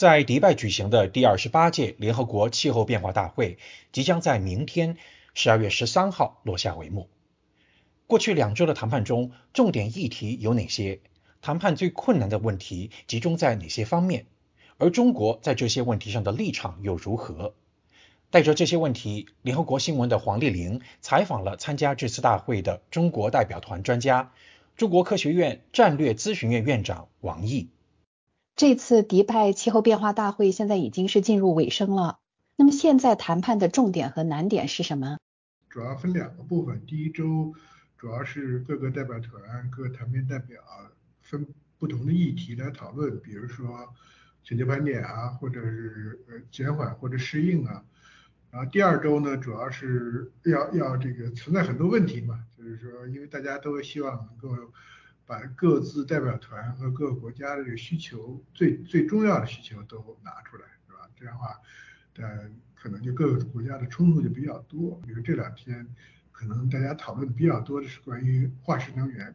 在迪拜举行的第二十八届联合国气候变化大会即将在明天十二月十三号落下帷幕。过去两周的谈判中，重点议题有哪些？谈判最困难的问题集中在哪些方面？而中国在这些问题上的立场又如何？带着这些问题，联合国新闻的黄丽玲采访了参加这次大会的中国代表团专家，中国科学院战略咨询院院长王毅。这次迪拜气候变化大会现在已经是进入尾声了。那么现在谈判的重点和难点是什么？主要分两个部分。第一周主要是各个代表团、各谈判代表分不同的议题来讨论，比如说全球盘点啊，或者是呃减缓或者适应啊。然后第二周呢，主要是要要这个存在很多问题嘛，就是说因为大家都希望能够。把各自代表团和各个国家的这个需求最最重要的需求都拿出来，是吧？这样的话，呃，可能就各个国家的冲突就比较多。比如这两天，可能大家讨论的比较多的是关于化石能源，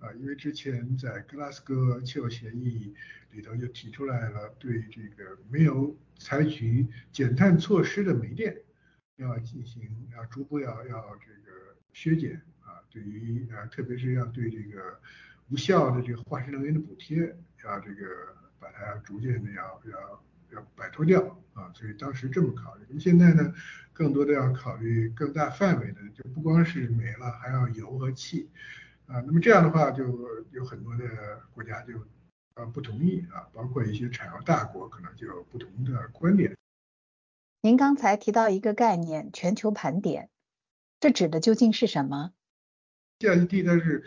啊，因为之前在格拉斯哥气候协议里头就提出来了，对这个没有采取减碳措施的煤电，要进行要逐步要要这个削减啊，对于啊，特别是要对这个。无效的这个化石能源的补贴，要这个把它逐渐的要要要摆脱掉啊，所以当时这么考虑。那么现在呢，更多的要考虑更大范围的，就不光是煤了，还要油和气啊。那么这样的话，就有很多的国家就呃不同意啊，包括一些产油大国可能就有不同的观点。您刚才提到一个概念，全球盘点，这指的究竟是什么？GSD 它是。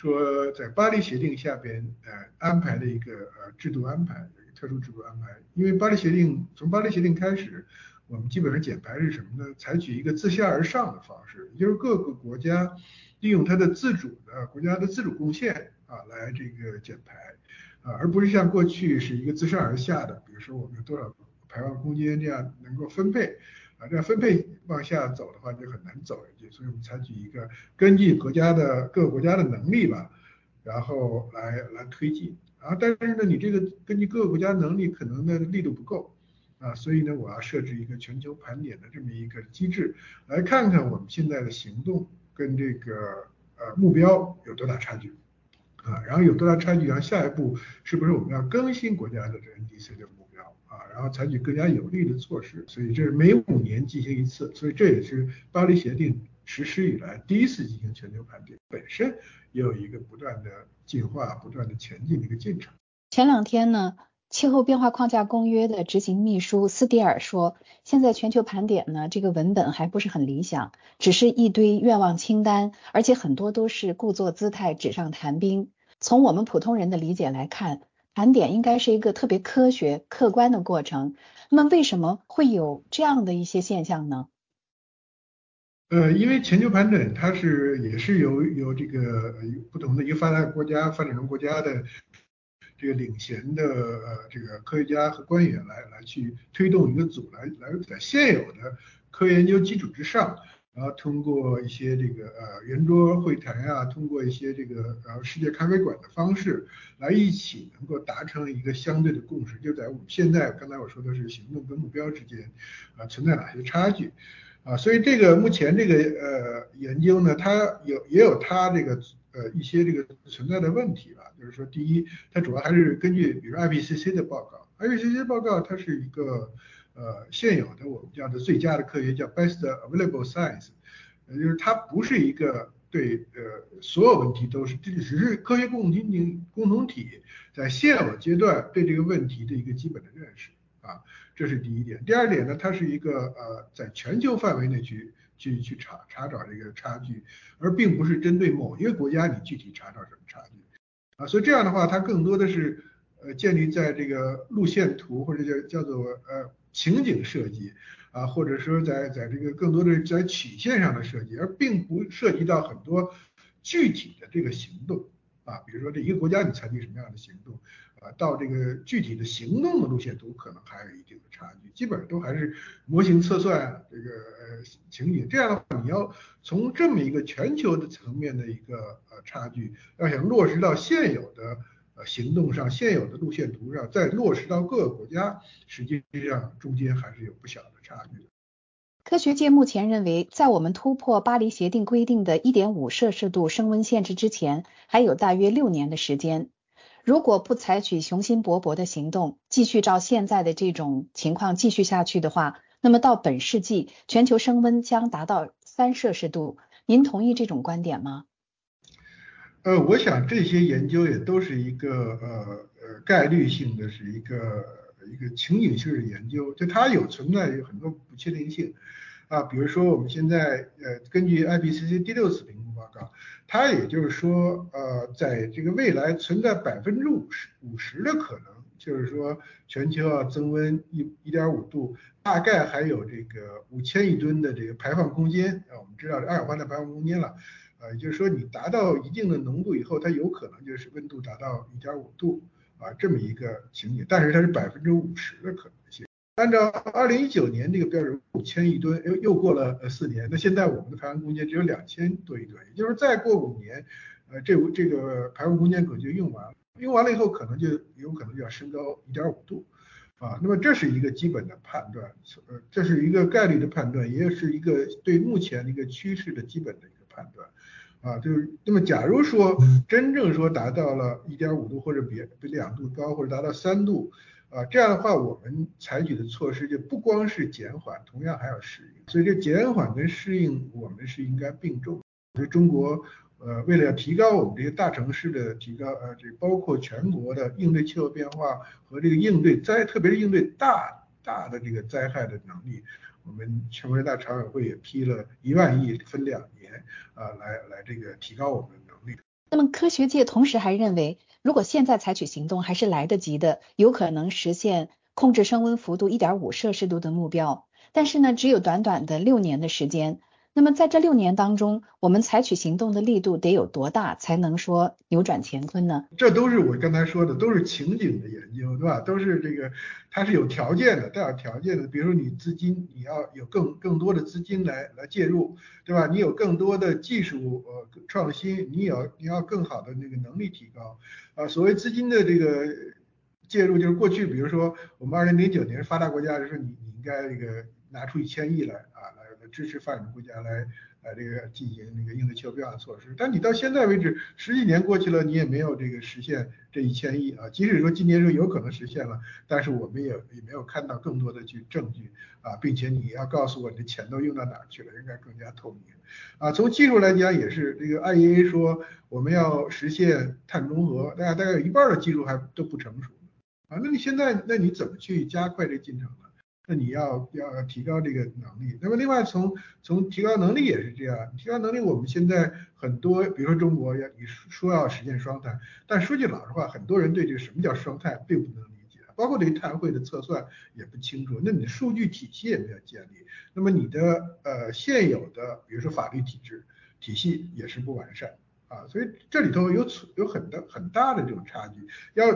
说在巴黎协定下边，呃，安排的一个呃制度安排，特殊制度安排。因为巴黎协定从巴黎协定开始，我们基本上减排是什么呢？采取一个自下而上的方式，也就是各个国家利用它的自主的国家的自主贡献啊来这个减排啊，而不是像过去是一个自上而下的，比如说我们有多少排放空间这样能够分配。啊，这分配往下走的话就很难走下去，所以我们采取一个根据国家的各个国家的能力吧，然后来来推进。啊，但是呢，你这个根据各个国家能力可能的力度不够啊，所以呢，我要设置一个全球盘点的这么一个机制，来看看我们现在的行动跟这个呃目标有多大差距啊，然后有多大差距，然后下一步是不是我们要更新国家的这 NDC 的目标？啊，然后采取更加有力的措施，所以这是每五年进行一次，所以这也是巴黎协定实施以来第一次进行全球盘点，本身也有一个不断的进化、不断的前进的一个进程。前两天呢，气候变化框架公约的执行秘书斯蒂尔说，现在全球盘点呢，这个文本还不是很理想，只是一堆愿望清单，而且很多都是故作姿态、纸上谈兵。从我们普通人的理解来看。盘点应该是一个特别科学、客观的过程。那么为什么会有这样的一些现象呢？呃，因为全球盘点它是也是由由这个不同的一个发达国家、发展中国家的这个领衔的呃这个科学家和官员来来去推动一个组来来在现有的科学研究基础之上。然后通过一些这个呃圆桌会谈啊，通过一些这个呃世界咖啡馆的方式来一起能够达成一个相对的共识，就在我们现在刚才我说的是行动跟目标之间啊存在哪些差距。啊，所以这个目前这个呃研究呢，它有也有它这个呃一些这个存在的问题吧，就是说第一，它主要还是根据比如 IPCC 的报告，IPCC 报告它是一个。呃，现有的我们叫的最佳的科学叫 best available science，呃，就是它不是一个对呃所有问题都是，这只是科学共同体共同体在现有阶段对这个问题的一个基本的认识啊，这是第一点。第二点呢，它是一个呃在全球范围内去去去查查找这个差距，而并不是针对某一个国家你具体查找什么差距啊，所以这样的话，它更多的是呃建立在这个路线图或者叫叫做呃。情景设计啊，或者说在在这个更多的在曲线上的设计，而并不涉及到很多具体的这个行动啊，比如说这一个国家你采取什么样的行动啊，到这个具体的行动的路线图可能还有一定的差距，基本上都还是模型测算这个呃情景，这样的话你要从这么一个全球的层面的一个呃差距，要想落实到现有的。呃行动上现有的路线图上再落实到各个国家，实际上中间还是有不小的差距的。科学界目前认为，在我们突破巴黎协定规定的1.5摄氏度升温限制之前，还有大约六年的时间。如果不采取雄心勃勃的行动，继续照现在的这种情况继续下去的话，那么到本世纪，全球升温将达到三摄氏度。您同意这种观点吗？呃，我想这些研究也都是一个呃呃概率性的，是一个一个情景性的研究，就它有存在有很多不确定性啊，比如说我们现在呃根据 IPCC 第六次评估报告。它也就是说，呃，在这个未来存在百分之五十五十的可能，就是说全球要增温一一点五度，大概还有这个五千亿吨的这个排放空间啊。我们知道二氧化碳排放空间了，呃，也就是说你达到一定的浓度以后，它有可能就是温度达到一点五度啊这么一个情景，但是它是百分之五十的可能。按照二零一九年这个标准五千亿吨，又又过了呃四年，那现在我们的排放空间只有两千多亿吨，也就是再过五年，呃这这个排放空间可能就用完了，用完了以后可能就有可能就要升高一点五度，啊，那么这是一个基本的判断，呃这是一个概率的判断，也是一个对目前的一个趋势的基本的一个判断，啊，就是那么假如说真正说达到了一点五度或者比比两度高，或者达到三度。啊，这样的话，我们采取的措施就不光是减缓，同样还要适应。所以这减缓跟适应，我们是应该并重。所以中国，呃，为了要提高我们这些大城市的提高，呃，这包括全国的应对气候变化和这个应对灾，特别是应对大大的这个灾害的能力，我们全国人大常委会也批了一万亿，分两年，啊，来来这个提高我们的能力。那么科学界同时还认为。如果现在采取行动还是来得及的，有可能实现控制升温幅度一点五摄氏度的目标。但是呢，只有短短的六年的时间。那么在这六年当中，我们采取行动的力度得有多大，才能说扭转乾坤呢？这都是我刚才说的，都是情景的研究，对吧？都是这个，它是有条件的，带有条件的。比如说你资金，你要有更更多的资金来来介入，对吧？你有更多的技术呃创新，你也要你要更好的那个能力提高啊。所谓资金的这个介入，就是过去比如说我们二零零九年发达国家就说你你应该这个拿出一千亿来啊。支持发展中国家来，呃，这个进行那个应对气候变化的措施。但你到现在为止，十几年过去了，你也没有这个实现这一千亿啊。即使说今年说有可能实现了，但是我们也也没有看到更多的去证据啊，并且你要告诉我你的钱都用到哪儿去了，应该更加透明啊。从技术来讲也是，这个 IEA 说我们要实现碳中和，大概大概有一半的技术还都不成熟啊。那你现在那你怎么去加快这进程呢？那你要要提高这个能力，那么另外从从提高能力也是这样，提高能力我们现在很多，比如说中国要你说要实现双碳，但说句老实话，很多人对这个什么叫双碳并不能理解，包括对碳汇的测算也不清楚，那你的数据体系也没有建立，那么你的呃现有的比如说法律体制体系也是不完善。啊，所以这里头有有很大很大的这种差距，要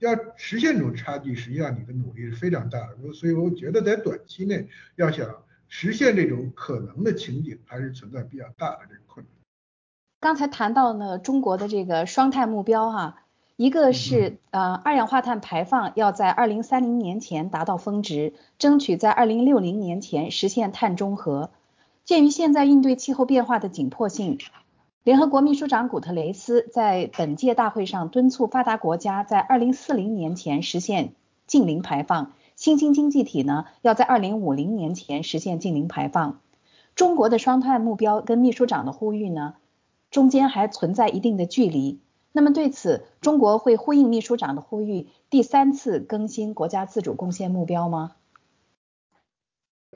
要实现这种差距，实际上你的努力是非常大的。所以我觉得在短期内要想实现这种可能的情景，还是存在比较大的这个困难。刚才谈到呢，中国的这个双碳目标哈，一个是呃二氧化碳排放要在二零三零年前达到峰值，争取在二零六零年前实现碳中和。鉴于现在应对气候变化的紧迫性。联合国秘书长古特雷斯在本届大会上敦促发达国家在2040年前实现净零排放，新兴经济体呢要在2050年前实现净零排放。中国的双碳目标跟秘书长的呼吁呢，中间还存在一定的距离。那么对此，中国会呼应秘书长的呼吁，第三次更新国家自主贡献目标吗？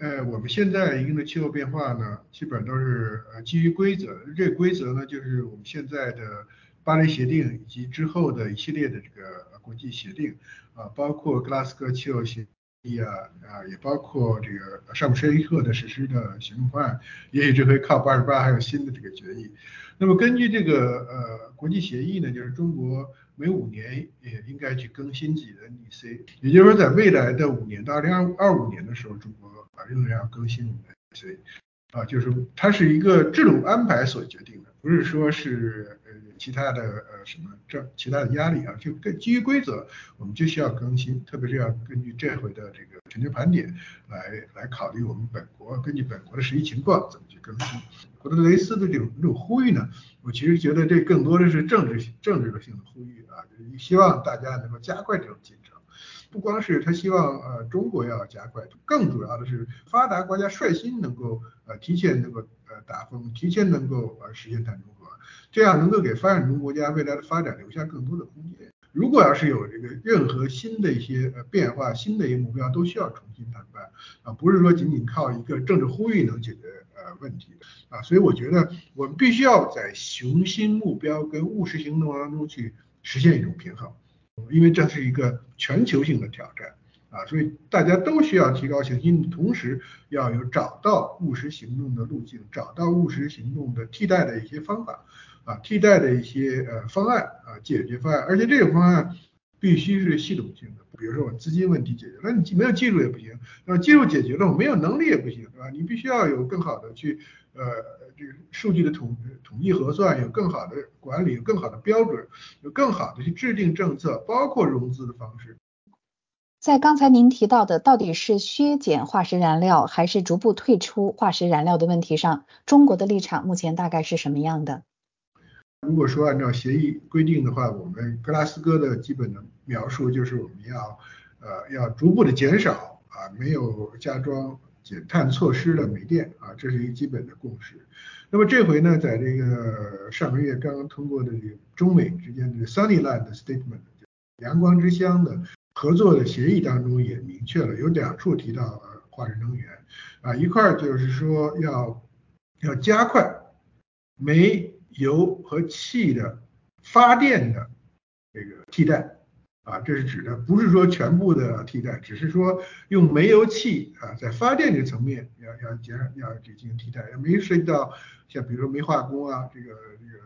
呃，我们现在应对气候变化呢，基本都是呃基于规则。这个规则呢，就是我们现在的巴黎协定以及之后的一系列的这个国际协定啊，包括格拉斯哥气候协议啊啊，也包括这个沙姆施伊克的实施的行动方案，也许这回靠八十八还有新的这个决议。那么根据这个呃国际协议呢，就是中国每五年也应该去更新自己的 NDC，也就是说在未来的五年到二零二二五年的时候，中国。啊，仍然要更新我们的 NDC，啊，就是它是一个制度安排所决定的，不是说是其他的呃什么这其他的压力啊，就根基于规则，我们就需要更新，特别是要根据这回的这个全球盘点来来考虑我们本国根据本国的实际情况怎么去更新。古特雷斯的这种这种呼吁呢，我其实觉得这更多的是政治政治性的呼吁啊，就是希望大家能够加快这种进程。不光是他希望呃中国要加快，更主要的是发达国家率先能够呃提前能够呃打风，提前能够呃实现碳中和，这样能够给发展中国家未来的发展留下更多的空间。如果要是有这个任何新的一些呃变化，新的一些目标，都需要重新谈判啊，不是说仅仅靠一个政治呼吁能解决呃问题的啊。所以我觉得我们必须要在雄心目标跟务实行动当中去实现一种平衡。因为这是一个全球性的挑战啊，所以大家都需要提高雄心，同时要有找到务实行动的路径，找到务实行动的替代的一些方法啊，替代的一些呃方案啊，解决方案，而且这个方案必须是系统性的。比如说我资金问题解决，那你没有技术也不行，那技术解决了，我没有能力也不行，对吧？你必须要有更好的去呃。这个数据的统统计核算有更好的管理，有更好的标准，有更好的去制定政策，包括融资的方式。在刚才您提到的到底是削减化石燃料，还是逐步退出化石燃料的问题上，中国的立场目前大概是什么样的？如果说按照协议规定的话，我们格拉斯哥的基本的描述就是我们要呃要逐步的减少啊没有加装。减碳措施的煤电啊，这是一个基本的共识。那么这回呢，在这个上个月刚刚通过的这个中美之间的 Sunnyland Statement 阳光之乡的合作的协议当中，也明确了有两处提到化石能源啊，一块就是说要要加快煤油和气的发电的这个替代。啊，这是指的不是说全部的替代，只是说用煤油气啊，在发电这个层面要要减少，要进行替代，没涉及到像比如说煤化工啊，这个这个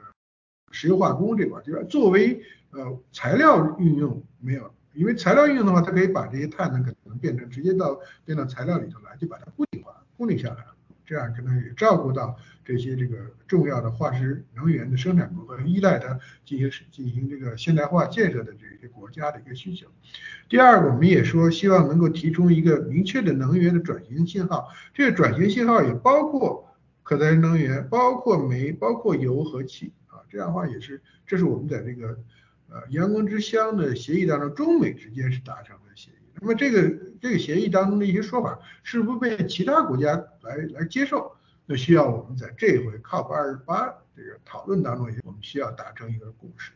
石油化工这块，就是作为呃材料运用没有，因为材料运用的话，它可以把这些碳呢可能变成直接到变到材料里头来，就把它固定化，固定下来了。这样可能也照顾到这些这个重要的化石能源的生产国和依赖它进行进行这个现代化建设的这些国家的一个需求。第二，我们也说希望能够提出一个明确的能源的转型信号，这个转型信号也包括可再生能源，包括煤，包括油和气啊。这样的话也是，这是我们在这个呃阳光之乡的协议当中，中美之间是达成的协议。那么这个这个协议当中的一些说法，是不是被其他国家来来接受？那需要我们在这回 COP 二十八这个讨论当中，我们需要达成一个共识。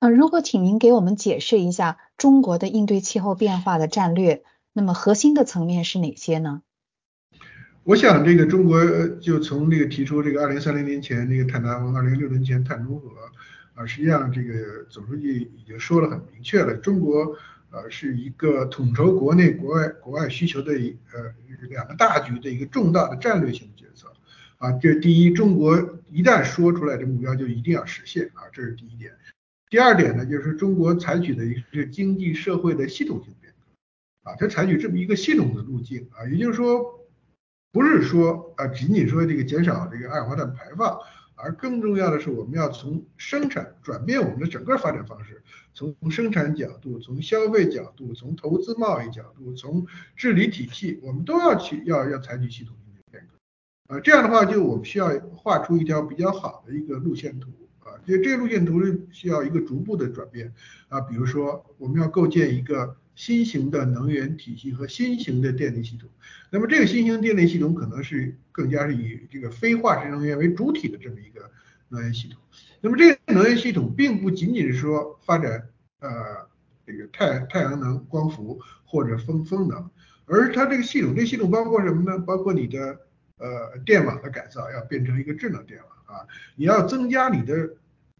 呃，如果请您给我们解释一下中国的应对气候变化的战略，那么核心的层面是哪些呢？我想这个中国就从这个提出这个二零三零年前这个碳达峰，二零六零年前碳中和啊，实际上这个总书记已经说了很明确了，中国。呃，是一个统筹国内国外国外需求的一呃两个大局的一个重大的战略性的决策啊。这第一，中国一旦说出来的目标就一定要实现啊，这是第一点。第二点呢，就是中国采取的一个经济社会的系统性变革啊，它采取这么一个系统的路径啊，也就是说，不是说啊仅仅说这个减少这个二氧化碳排放。而更重要的是，我们要从生产转变我们的整个发展方式，从生产角度、从消费角度、从投资贸易角度、从治理体系，我们都要去要要采取系统性的变革。啊，这样的话，就我们需要画出一条比较好的一个路线图啊，就这个路线图是需要一个逐步的转变啊，比如说我们要构建一个。新型的能源体系和新型的电力系统，那么这个新型电力系统可能是更加是以这个非化石能源为主体的这么一个能源系统。那么这个能源系统并不仅仅是说发展呃这个太太阳能、光伏或者风风能，而它这个系统，这系统包括什么呢？包括你的呃电网的改造，要变成一个智能电网啊，你要增加你的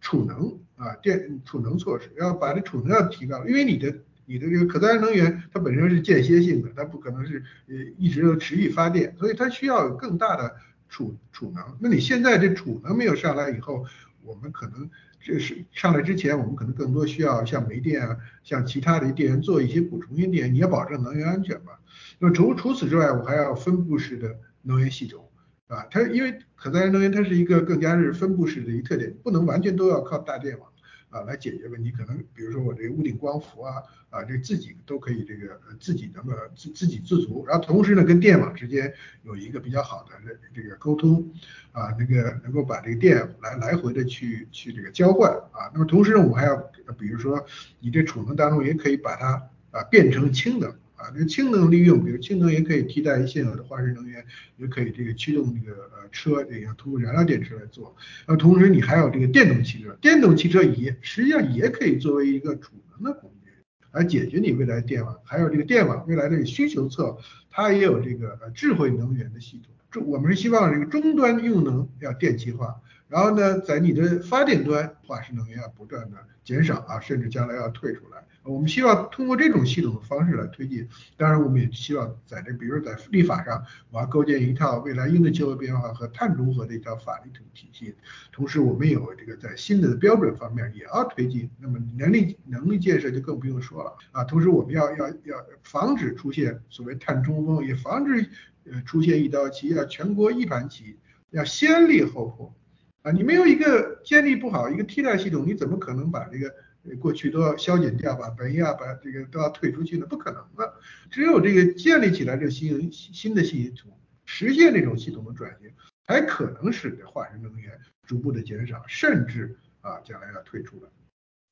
储能啊电储能措施，要把这储能要提高，因为你的。你的这个可再生能源，它本身是间歇性的，它不可能是呃一直都持续发电，所以它需要有更大的储储能。那你现在这储能没有上来以后，我们可能这是上来之前，我们可能更多需要像煤电啊，像其他的电源做一些补充性电，你要保证能源安全嘛。那么除除此之外，我还要分布式的能源系统啊，它因为可再生能源它是一个更加是分布式的一个特点，不能完全都要靠大电网啊来解决问题。可能比如说我这个屋顶光伏啊啊，这自己都可以这个自己能够自自给自足，然后同时呢跟电网之间有一个比较好的这个沟通啊，那个能够把这个电来来回的去去这个交换啊。那么同时呢，我们还要比如说你这储能当中也可以把它啊变成氢能。啊，这个氢能利用，比如氢能也可以替代现有的化石能源，也可以这个驱动这个呃车，这个通过燃料电池来做。那同时你还有这个电动汽车，电动汽车也实际上也可以作为一个储能的工具，来解决你未来电网，还有这个电网未来的需求侧，它也有这个呃智慧能源的系统。这我们是希望这个终端用能要电气化。然后呢，在你的发电端，化石能源要不断的减少啊，甚至将来要退出来。我们希望通过这种系统的方式来推进。当然，我们也希望在这，比如在立法上，我要构建一套未来应对气候变化和碳中和的一套法律体体系。同时，我们有这个在新的标准方面也要推进。那么能力能力建设就更不用说了啊。同时，我们要要要防止出现所谓碳中风，也防止呃出现一刀棋，要全国一盘棋，要先立后破。啊，你没有一个建立不好一个替代系统，你怎么可能把这个过去都要消减掉，把本啊，把这个都要退出去呢？不可能的。只有这个建立起来这新新的系统，实现这种系统的转型，才可能使得化石能源逐步的减少，甚至啊将来要退出了。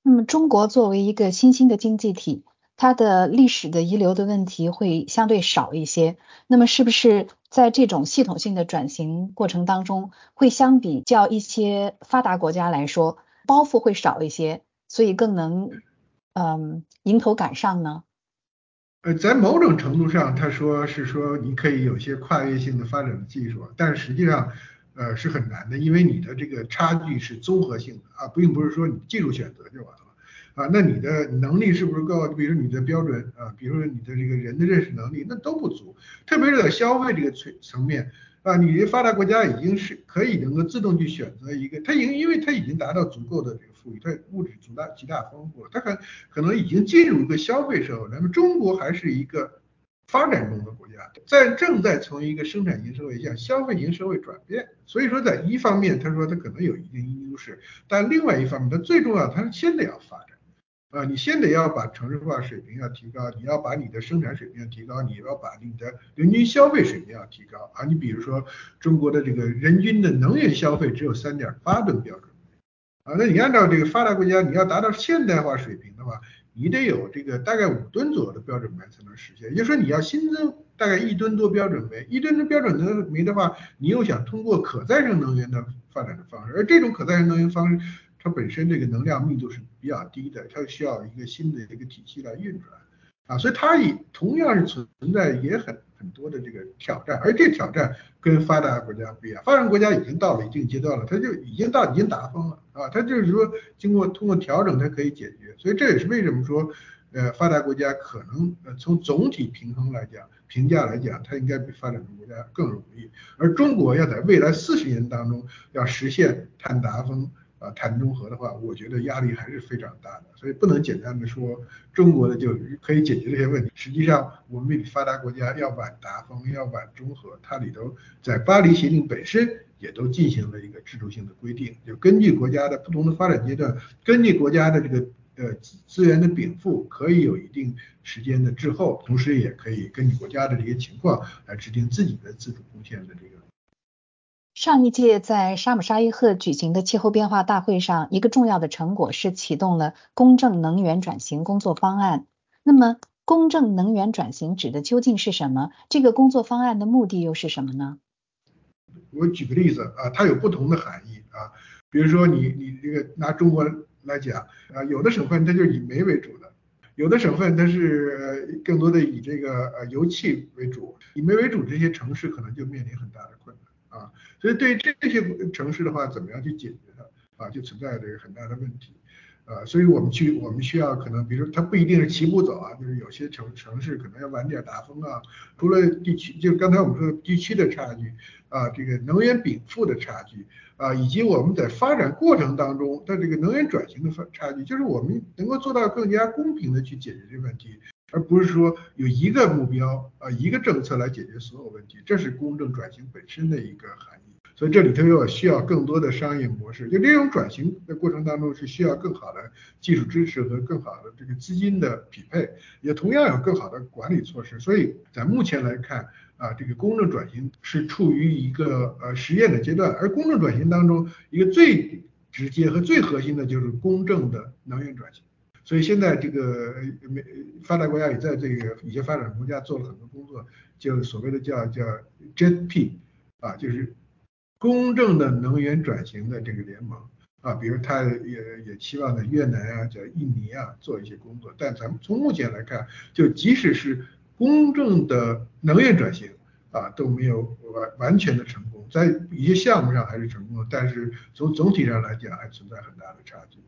那么中国作为一个新兴的经济体。它的历史的遗留的问题会相对少一些，那么是不是在这种系统性的转型过程当中，会相比较一些发达国家来说，包袱会少一些，所以更能嗯迎头赶上呢？呃，在某种程度上，他说是说你可以有些跨越性的发展的技术，但是实际上呃是很难的，因为你的这个差距是综合性的啊，并不是说你技术选择就完了。啊，那你的能力是不是够？比如你的标准啊，比如说你的这个人的认识能力，那都不足。特别是在消费这个层层面啊，你发达国家已经是可以能够自动去选择一个，它已经因为它已经达到足够的这个富裕，它物质足大极大丰富，它可可能已经进入一个消费社会。那么中国还是一个发展中的国家，在正在从一个生产型社会向消费型社会转变。所以说，在一方面，他说他可能有一定优势，但另外一方面，它最重要，它是先得要发展。啊，你先得要把城市化水平要提高，你要把你的生产水平要提高，你要把你的人均消费水平要提高啊。你比如说中国的这个人均的能源消费只有三点八吨标准啊，那你按照这个发达国家，你要达到现代化水平的话，你得有这个大概五吨左右的标准煤才能实现。也就是说，你要新增大概一吨多标准煤，一吨的标准的煤的话，你又想通过可再生能源的发展的方式，而这种可再生能源方式。它本身这个能量密度是比较低的，它需要一个新的一个体系来运转啊，所以它也同样是存在也很很多的这个挑战，而这挑战跟发达国家不一样，发达国家已经到了一定阶段了，它就已经到已经达峰了啊，它就是说经过通过调整它可以解决，所以这也是为什么说呃发达国家可能呃从总体平衡来讲评价来讲，它应该比发展中国家更容易，而中国要在未来四十年当中要实现碳达峰。啊，碳中和的话，我觉得压力还是非常大的，所以不能简单的说中国的就可以解决这些问题。实际上，我们比发达国家要晚达峰，要晚中和。它里头在巴黎协定本身也都进行了一个制度性的规定，就根据国家的不同的发展阶段，根据国家的这个呃资源的禀赋，可以有一定时间的滞后，同时也可以根据国家的这些情况来制定自己的自主贡献的这个。上一届在沙姆沙伊赫举行的气候变化大会上，一个重要的成果是启动了公正能源转型工作方案。那么，公正能源转型指的究竟是什么？这个工作方案的目的又是什么呢？我举个例子啊，它有不同的含义啊。比如说，你你这个拿中国来讲啊，有的省份它就是以煤为主的，有的省份它是更多的以这个呃油气为主，以煤为主这些城市可能就面临很大的困难。啊，所以对于这些城市的话，怎么样去解决它啊，就存在着很大的问题啊，所以我们去，我们需要可能，比如说它不一定是齐步走啊，就是有些城城市可能要晚点达峰啊，除了地区，就刚才我们说的地区的差距啊，这个能源禀赋的差距啊，以及我们在发展过程当中的这个能源转型的差距，就是我们能够做到更加公平的去解决这个问题。而不是说有一个目标啊一个政策来解决所有问题，这是公正转型本身的一个含义。所以这里头又需要更多的商业模式，就这种转型的过程当中是需要更好的技术支持和更好的这个资金的匹配，也同样有更好的管理措施。所以在目前来看啊，这个公正转型是处于一个呃实验的阶段，而公正转型当中一个最直接和最核心的就是公正的能源转型。所以现在这个美发达国家也在这个一些发展国家做了很多工作，就所谓的叫叫 JP 啊，就是。公正的能源转型的这个联盟啊，比如他也也期望在越南啊、在印尼啊做一些工作，但咱们从目前来看，就即使是公正的能源转型啊，都没有完完全的成功，在一些项目上还是成功的，但是从总体上来讲还存在很大的差距。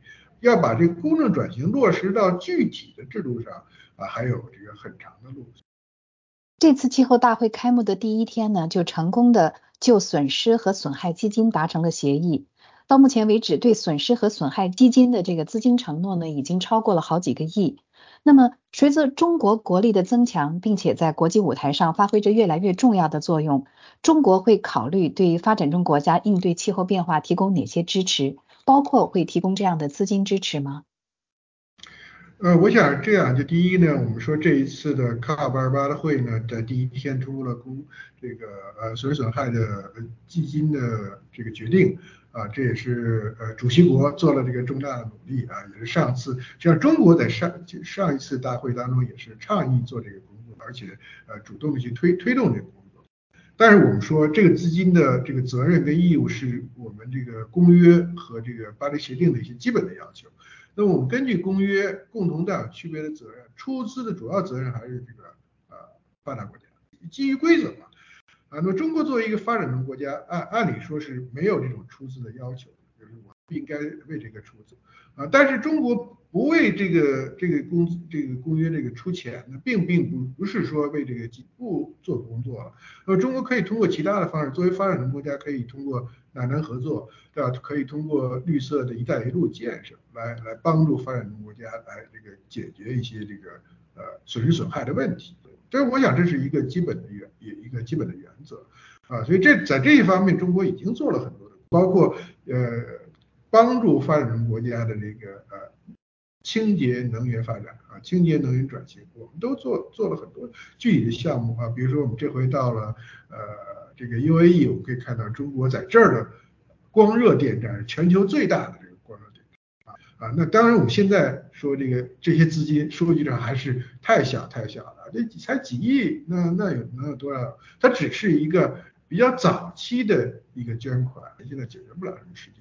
要把这个公正转型落实到具体的制度上啊，还有这个很长的路。这次气候大会开幕的第一天呢，就成功的就损失和损害基金达成了协议。到目前为止，对损失和损害基金的这个资金承诺呢，已经超过了好几个亿。那么，随着中国国力的增强，并且在国际舞台上发挥着越来越重要的作用，中国会考虑对发展中国家应对气候变化提供哪些支持？包括会提供这样的资金支持吗？呃，我想这样，就第一呢，我们说这一次的 COP 二八的会呢，在第一天出了公这个呃损失损害的基金的这个决定啊，这也是呃主席国做了这个重大的努力啊，也是上次像中国在上上一次大会当中也是倡议做这个工作，而且呃主动的去推推动这个。但是我们说这个资金的这个责任跟义务是我们这个公约和这个巴黎协定的一些基本的要求。那我们根据公约共同担有区别的责任，出资的主要责任还是这个呃发达国家，基于规则嘛。啊，那么中国作为一个发展中国家，按按理说是没有这种出资的要求，就是我应该为这个出资啊。但是中国不为这个这个公这个公约这个出钱，那并并不不是说为这个不做工作了。那么中国可以通过其他的方式，作为发展中国家，可以通过。两南合作，对吧？可以通过绿色的一带一路建设来来帮助发展中国家来这个解决一些这个呃损失损害的问题。这我想这是一个基本的原一个基本的原则啊。所以这在这一方面，中国已经做了很多的，包括呃帮助发展中国家的这个呃清洁能源发展啊，清洁能源转型，我们都做做了很多具体的项目啊。比如说我们这回到了呃。这个 UAE 我们可以看到，中国在这儿的光热电站是全球最大的这个光热电站啊啊，那当然我们现在说这个这些资金，数据上还是太小太小了，这才几亿，那那有能有多少？它只是一个比较早期的一个捐款，现在解决不了什么实际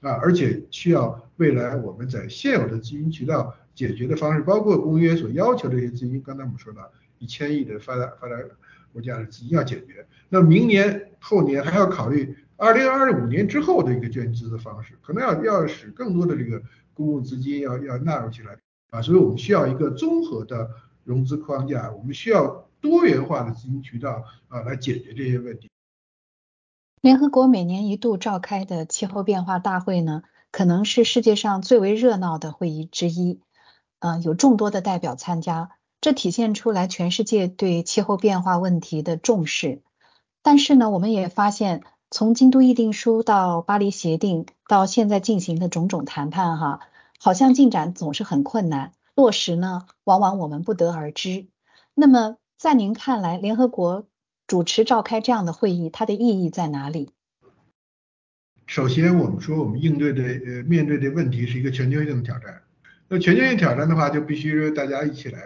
啊，而且需要未来我们在现有的资金渠道解决的方式，包括公约所要求的一些资金，刚才我们说到一千亿的发达发达。国家的资金要解决，那明年后年还要考虑二零二五年之后的一个捐资的方式，可能要要使更多的这个公共资金要要纳入起来啊，所以我们需要一个综合的融资框架，我们需要多元化的资金渠道啊来解决这些问题。联合国每年一度召开的气候变化大会呢，可能是世界上最为热闹的会议之一，啊，有众多的代表参加。这体现出来全世界对气候变化问题的重视，但是呢，我们也发现，从京都议定书到巴黎协定，到现在进行的种种谈判，哈，好像进展总是很困难，落实呢，往往我们不得而知。那么，在您看来，联合国主持召开这样的会议，它的意义在哪里？首先，我们说我们应对的呃面对的问题是一个全球性的挑战。那全球性挑战的话，就必须大家一起来，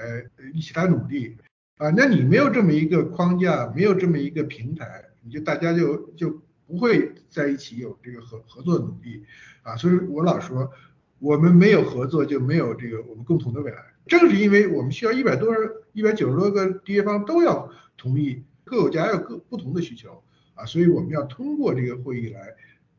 一起来努力啊！那你没有这么一个框架，没有这么一个平台，你就大家就就不会在一起有这个合合作努力啊！所以我老说，我们没有合作就没有这个我们共同的未来。正是因为我们需要一百多、一百九十多个缔约方都要同意，各家有各不同的需求啊，所以我们要通过这个会议来，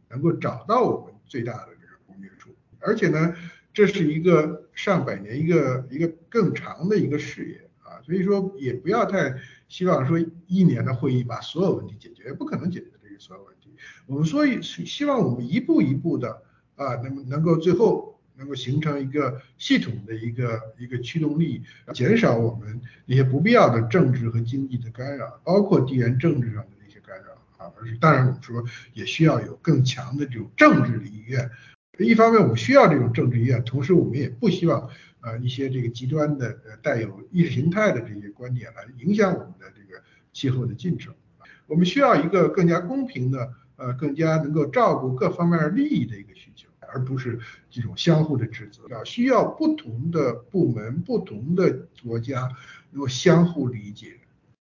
能够找到我们最大的这个公约数，而且呢。这是一个上百年、一个一个更长的一个事业啊，所以说也不要太希望说一年的会议把所有问题解决，不可能解决这个所有问题。我们所以希望我们一步一步的啊，能能够最后能够形成一个系统的一个一个驱动力，减少我们那些不必要的政治和经济的干扰，包括地缘政治上的那些干扰啊。而是当然我们说也需要有更强的这种政治的意愿。一方面我们需要这种政治意愿，同时我们也不希望呃一些这个极端的呃带有意识形态的这些观点来影响我们的这个气候的进程。我们需要一个更加公平的呃更加能够照顾各方面利益的一个需求。而不是这种相互的指责，要需要不同的部门、不同的国家能够相互理解，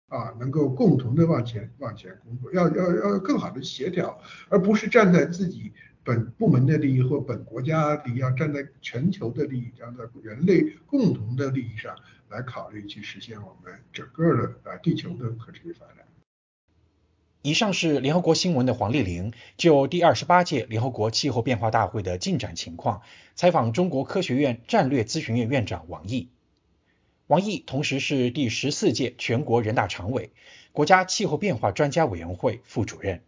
啊，能够共同的往前往前工作，要要要更好的协调，而不是站在自己本部门的利益或本国家利益，要站在全球的利益，站在人类共同的利益上来考虑去实现我们整个的啊地球的可持续发展。以上是联合国新闻的黄丽玲就第二十八届联合国气候变化大会的进展情况采访中国科学院战略咨询院院长王毅。王毅同时是第十四届全国人大常委、国家气候变化专家委员会副主任。